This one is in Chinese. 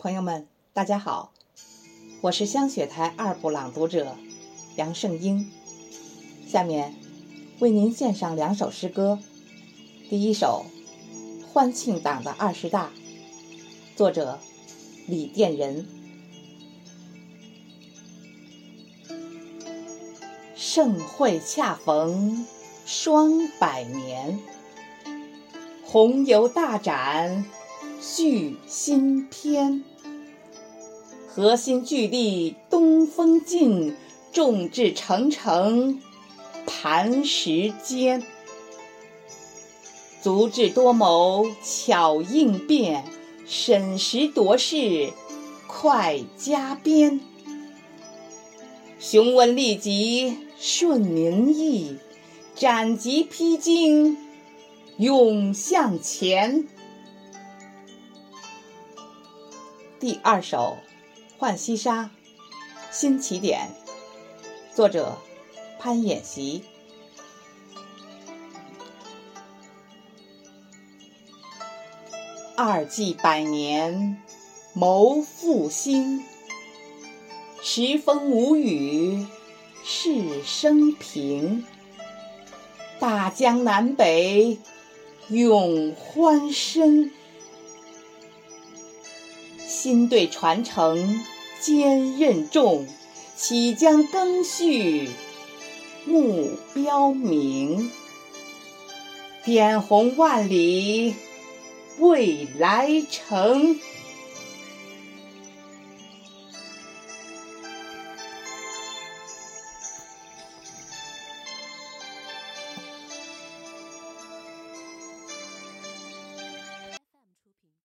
朋友们，大家好，我是香雪台二部朗读者杨胜英，下面为您献上两首诗歌。第一首《欢庆党的二十大》，作者李殿仁。盛会恰逢双百年，红油大展续新篇。核心聚力东风劲，众志成城磐石坚。足智多谋巧应变，审时度势快加鞭。雄文立疾顺民意，斩棘披荆勇向前。第二首。《浣溪沙》新起点，作者潘演习。二季百年谋复兴，时风无雨是生平。大江南北永欢声。新对传承坚韧重，岂将更续目标明？点红万里未来成。